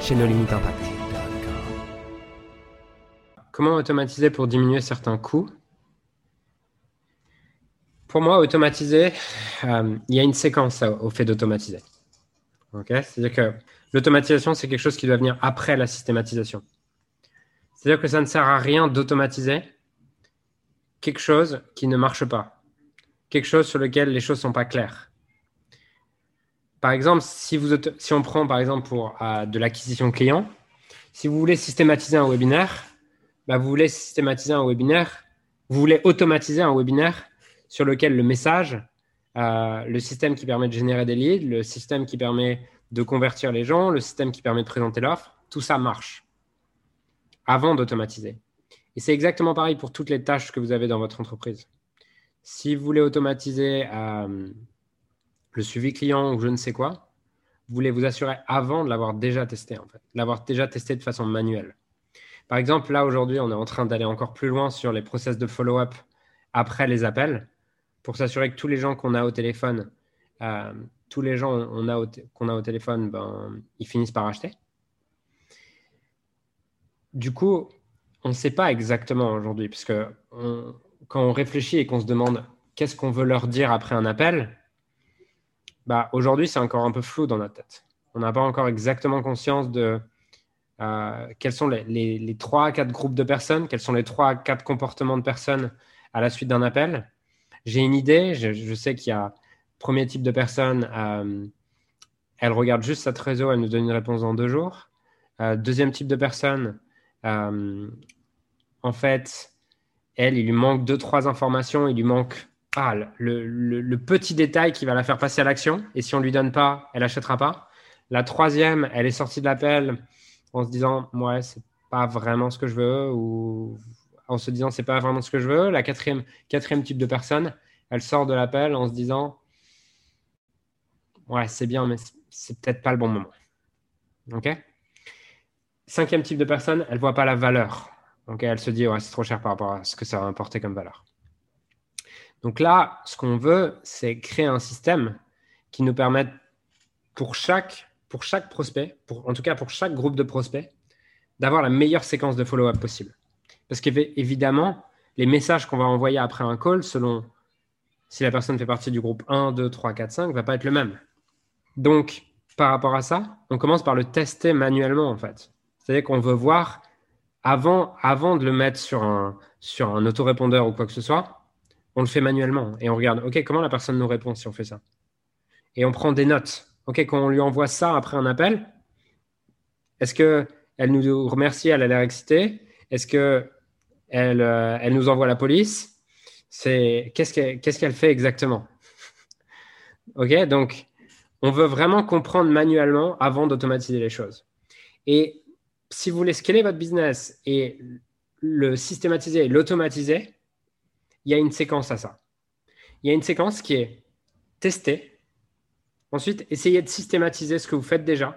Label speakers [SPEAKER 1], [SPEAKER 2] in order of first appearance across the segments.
[SPEAKER 1] chez No Limit Impact. Comment automatiser pour diminuer certains coûts? Pour moi, automatiser, euh, il y a une séquence au fait d'automatiser. C'est-à-dire que l'automatisation, c'est quelque chose qui doit venir après la systématisation. C'est-à-dire que ça ne sert à rien d'automatiser quelque chose qui ne marche pas, quelque chose sur lequel les choses ne sont pas claires. Par exemple, si, vous, si on prend par exemple pour euh, de l'acquisition client, si vous voulez systématiser un webinaire, bah, vous voulez systématiser un webinaire, vous voulez automatiser un webinaire sur lequel le message, euh, le système qui permet de générer des leads, le système qui permet de convertir les gens, le système qui permet de présenter l'offre, tout ça marche avant d'automatiser. Et c'est exactement pareil pour toutes les tâches que vous avez dans votre entreprise. Si vous voulez automatiser euh, le suivi client ou je ne sais quoi, vous voulez vous assurer avant de l'avoir déjà testé, en fait, l'avoir déjà testé de façon manuelle. Par exemple, là aujourd'hui, on est en train d'aller encore plus loin sur les process de follow-up après les appels pour s'assurer que tous les gens qu'on a au téléphone, euh, tous les gens qu'on a, au, téléphone, ben, ils finissent par acheter. Du coup, on ne sait pas exactement aujourd'hui, puisque quand on réfléchit et qu'on se demande qu'est-ce qu'on veut leur dire après un appel, bah, aujourd'hui, c'est encore un peu flou dans notre tête. On n'a pas encore exactement conscience de euh, quels sont les, trois à quatre groupes de personnes, quels sont les trois à quatre comportements de personnes à la suite d'un appel. J'ai une idée, je, sais qu'il y a premier type de personne, euh, elle regarde juste sa trésor, elle nous donne une réponse dans deux jours. Euh, deuxième type de personne, en fait, elle, il lui manque deux, trois informations, il lui manque ah, le, petit détail qui va la faire passer à l'action. Et si on ne lui donne pas, elle n'achètera pas. La troisième, elle est sortie de l'appel en se disant, ouais, c'est pas vraiment ce que je veux, ou en se disant, c'est pas vraiment ce que je veux. La quatrième, quatrième type de personne, elle sort de l'appel en se disant, ouais, c'est bien, mais c'est peut-être pas le bon moment. OK? Cinquième type de personne, elle voit pas la valeur. Donc elle se dit, ouais, c'est trop cher par rapport à ce que ça va apporter comme valeur. Donc là, ce qu'on veut, c'est créer un système qui nous permette pour chaque, prospect, en tout cas pour chaque groupe de prospects, d'avoir la meilleure séquence de follow-up possible. Parce qu'évidemment, les messages qu'on va envoyer après un call, selon si la personne fait partie du groupe 1, 2, 3, 4, 5, ne va pas être le même. Donc, par rapport à ça, on commence par le tester manuellement, en fait. C'est-à-dire qu'on veut voir, avant, de le mettre sur un autorépondeur ou quoi que ce soit, on le fait manuellement et on regarde, OK, comment la personne nous répond si on fait ça? Et on prend des notes. OK, quand on lui envoie ça après un appel, est-ce qu'elle nous remercie, elle a l'air excitée? Est-ce qu'elle euh, elle nous envoie la police? Qu'est-ce qu'elle fait exactement? OK, donc on veut vraiment comprendre manuellement avant d'automatiser les choses. Et si vous voulez scaler votre business et le systématiser l'automatiser, il y a une séquence à ça. Il y a une séquence qui est tester. Ensuite, essayer de systématiser ce que vous faites déjà.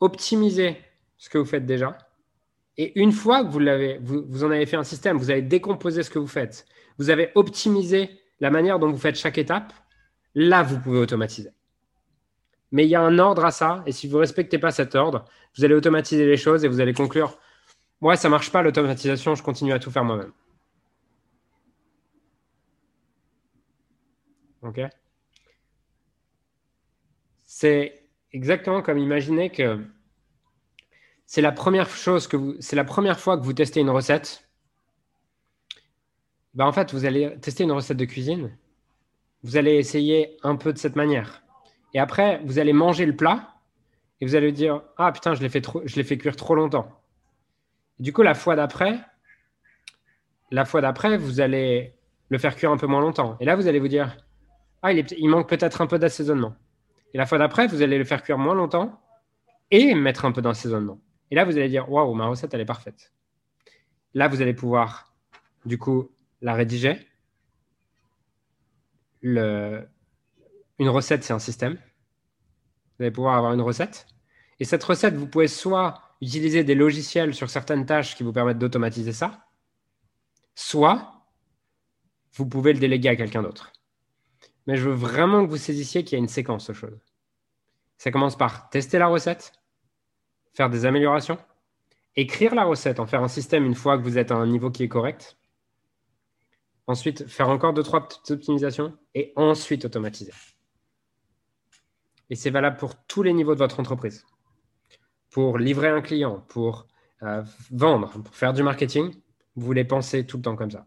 [SPEAKER 1] Optimiser ce que vous faites déjà. Et une fois que vous, l'avez, vous, en avez fait un système, vous avez décomposé ce que vous faites, vous avez optimisé la manière dont vous faites chaque étape, là, vous pouvez automatiser. Mais il y a un ordre à ça, et si vous ne respectez pas cet ordre, vous allez automatiser les choses et vous allez conclure, ouais, ça ne marche pas l'automatisation, je continue à tout faire moi-même. OK C'est exactement comme imaginer que c'est la première chose que fois que vous testez une recette. Ben en fait, vous allez tester une recette de cuisine. Vous allez essayer un peu de cette manière. Et après, vous allez manger le plat et vous allez dire Ah putain, je l'ai fait, trop, cuire trop longtemps. du coup, la fois d'après, la fois d'après, vous allez le faire cuire un peu moins longtemps. Et là, vous allez vous dire ah, il, manque peut-être un peu d'assaisonnement. Et la fois d'après, vous allez le faire cuire moins longtemps et mettre un peu d'assaisonnement. Et là, vous allez dire, waouh, ma recette, elle est parfaite. Là, vous allez pouvoir, du coup, la rédiger. Une recette, c'est un système. Vous allez pouvoir avoir une recette. Et cette recette, vous pouvez soit utiliser des logiciels sur certaines tâches qui vous permettent d'automatiser ça, soit vous pouvez le déléguer à quelqu'un d'autre. Mais je veux vraiment que vous saisissiez qu'il y a une séquence de choses. Ça commence par tester la recette, faire des améliorations, écrire la recette, en faire un système une fois que vous êtes à un niveau qui est correct. Ensuite, faire encore deux, trois petites optimisations et ensuite automatiser. Et c'est valable pour tous les niveaux de votre entreprise. Pour livrer un client, pour euh, vendre, pour faire du marketing, vous voulez penser tout le temps comme ça.